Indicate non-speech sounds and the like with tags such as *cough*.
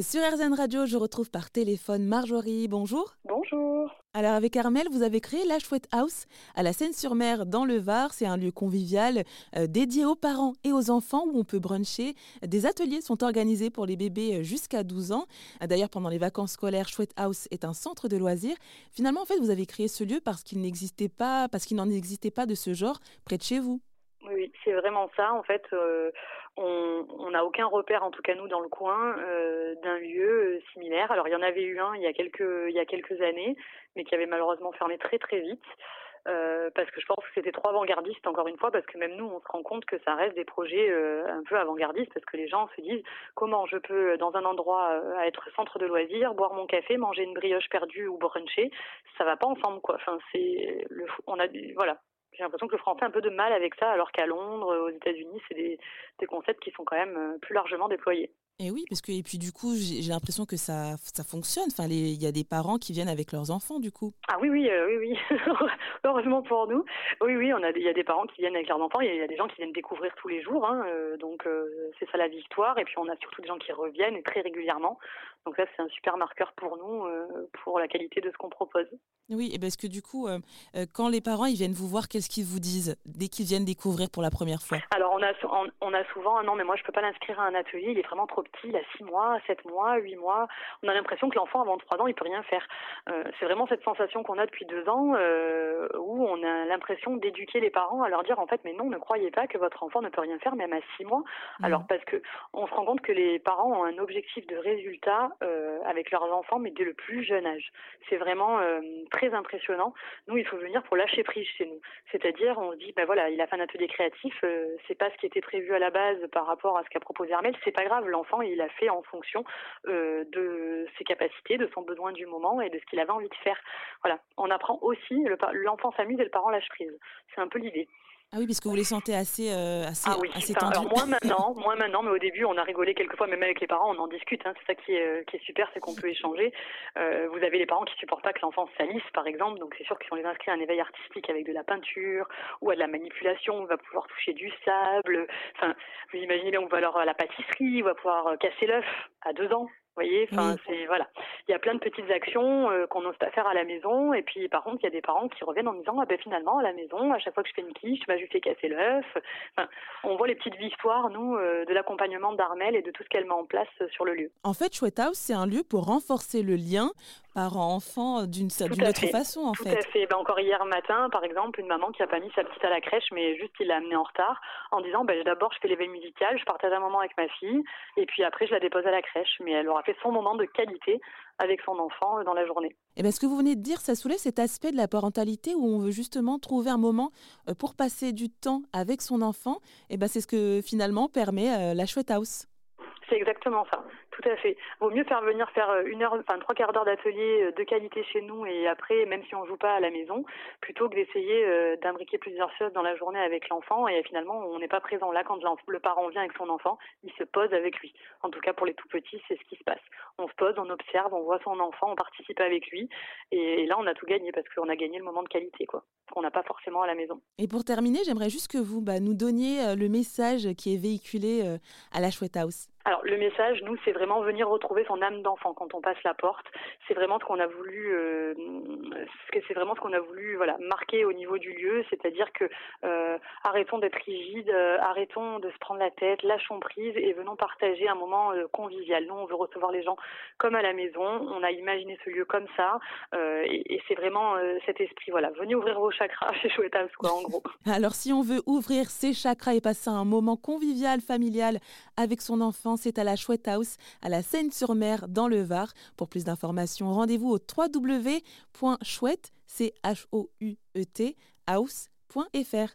Sur RZN Radio, je retrouve par téléphone Marjorie. Bonjour. Bonjour. Alors avec Armel, vous avez créé la Chouette House à la Seine-sur-Mer dans le Var. C'est un lieu convivial euh, dédié aux parents et aux enfants où on peut bruncher. Des ateliers sont organisés pour les bébés euh, jusqu'à 12 ans. D'ailleurs, pendant les vacances scolaires, Chouette House est un centre de loisirs. Finalement, en fait, vous avez créé ce lieu parce qu'il n'existait pas, parce qu'il n'en existait pas de ce genre près de chez vous. Oui, c'est vraiment ça. En fait, euh, on n'a aucun repère, en tout cas nous, dans le coin, euh, d'un lieu euh, similaire. Alors, il y en avait eu un il y a quelques, il y a quelques années, mais qui avait malheureusement fermé très très vite. parce que je pense que c'était trop avant-gardiste encore une fois parce que même nous on se rend compte que ça reste des projets un peu avant-gardistes parce que les gens se disent comment je peux dans un endroit être centre de loisirs boire mon café manger une brioche perdue ou bruncher ça va pas ensemble quoi enfin c'est le on a voilà j'ai l'impression que le français a un peu de mal avec ça, alors qu'à Londres, aux États-Unis, c'est des, concepts qui sont quand même euh, plus largement déployés. Et oui, parce que et puis du coup, j'ai l'impression que ça, ça fonctionne. Enfin, il y a des parents qui viennent avec leurs enfants, du coup. Ah oui, oui, euh, oui, oui. *laughs* Heureusement pour nous. Oui, oui, on a, il y a des parents qui viennent avec leurs enfants. Il y, a des gens qui viennent découvrir tous les jours. Hein, euh, donc c'est ça la victoire. Et puis on a surtout des gens qui reviennent et très régulièrement. Donc ça, c'est un super marqueur pour nous, pour la qualité de ce qu'on propose. Oui, et parce que du coup, euh, euh, quand les parents ils viennent vous voir, qu'est-ce qu'ils vous disent dès qu'ils viennent découvrir pour la première fois? Alors on a on, a souvent non mais moi je peux pas l'inscrire à un atelier, il est vraiment trop petit, il a 6 mois, 7 mois, 8 mois. On a l'impression que l'enfant avant 3 ans il peut rien faire. Euh, c'est vraiment cette sensation qu'on a depuis 2 ans où on a l'impression d'éduquer les parents à leur dire en fait mais non ne croyez pas que votre enfant ne peut rien faire même à 6 mois. Mmh. Alors parce que on se rend compte que les parents ont un objectif de résultat avec leurs enfants mais dès le plus jeune âge. C'est vraiment très impressionnant. Nous, il faut venir pour lâcher prise chez nous. C'est-à-dire, on se dit, ben voilà, il a fait un atelier créatif, euh, c'est pas ce qui était prévu à la base par rapport à ce qu'a proposé Armel, c'est pas grave, l'enfant, il a fait en fonction euh, de ses capacités, de son besoin du moment et de ce qu'il avait envie de faire. Voilà, on apprend aussi, l'enfant s'amuse et le parent lâche prise. C'est un peu l'idée. Ah oui, parce que vous les sentez assez, euh, assez, ah oui. assez tendus. Alors moins *laughs* maintenant, moins maintenant, mais au début, on a rigolé quelquefois, même avec les parents, on en discute. Hein. C'est ça qui est, euh, qui est super, c'est qu'on peut échanger. Euh, vous avez les parents qui supportent pas que l'enfant salisse, par exemple, donc c'est sûr que si on les inscrit à un éveil artistique avec de la peinture ou à de la manipulation, on va pouvoir toucher du sable. Enfin, vous imaginez, on va alors à la pâtisserie, on va pouvoir euh, casser l'œuf à deux ans voyez, enfin c'est voilà. Il y a plein de petites actions euh, qu'on n'ose pas faire à la maison et puis par contre, il y a des parents qui reviennent en disant ah ben finalement à la maison, à chaque fois que je fais une quiche, bah, je lui fais casser l'œuf. Enfin, on voit les petites victoires nous euh, de l'accompagnement d'Armel et de tout ce qu'elle met en place euh, sur le lieu. En fait, Chouette House, c'est un lieu pour renforcer le lien parent-enfant d'une autre façon en tout fait. à fait. Ben, encore hier matin, par exemple, une maman qui a pas mis sa petite à la crèche, mais juste il l'a amenée en retard, en disant ben, d'abord je fais l'éveil musical, je partage un moment avec ma fille, et puis après je la dépose à la crèche. Mais elle aura fait son moment de qualité avec son enfant euh, dans la journée. Et eh bien, ce que vous venez de dire, ça soulève cet aspect de la parentalité où on veut justement trouver un moment euh, pour passer du temps avec son enfant. Et eh ben, c'est ce que finalement permet euh, la Chouette House. C'est exactement ça. Tout à fait. Vaut mieux faire venir faire euh, une heure, enfin trois quarts d'heure d'atelier euh, de qualité chez nous et après, même si on joue pas à la maison, plutôt que d'essayer euh, d'imbriquer plusieurs choses dans la journée avec l'enfant et finalement on n'est pas présent là quand le parent vient avec son enfant, il se pose avec lui. En tout cas pour les tout petits, c'est ce qui se passe. On se pose, on observe, on voit son enfant, on participe avec lui et, là on a tout gagné parce qu'on a gagné le moment de qualité quoi qu'on n'a pas forcément à la maison. Et pour terminer, j'aimerais juste que vous bah, nous donniez le message qui est véhiculé à la Chouette House. Alors le message, nous, c'est vraiment venir retrouver son âme d'enfant quand on passe la porte. C'est vraiment ce qu'on a voulu, euh, c'est vraiment ce qu'on a voulu, voilà, marquer au niveau du lieu, c'est-à-dire que euh, arrêtons d'être rigides, euh, arrêtons de se prendre la tête, lâchons prise et venons partager un moment euh, convivial. Nous, on veut recevoir les gens comme à la maison. On a imaginé ce lieu comme ça, et, et c'est vraiment cet esprit. Voilà, venez ouvrir vos chakras *laughs* chez Chouette quoi, en gros. Alors, si on veut ouvrir ses chakras et passer un moment convivial, familial avec son enfant c'est à la Chouette House, à la Seine-sur-Mer, dans le Var. Pour plus d'informations, rendez-vous au www.chouette, house.fr.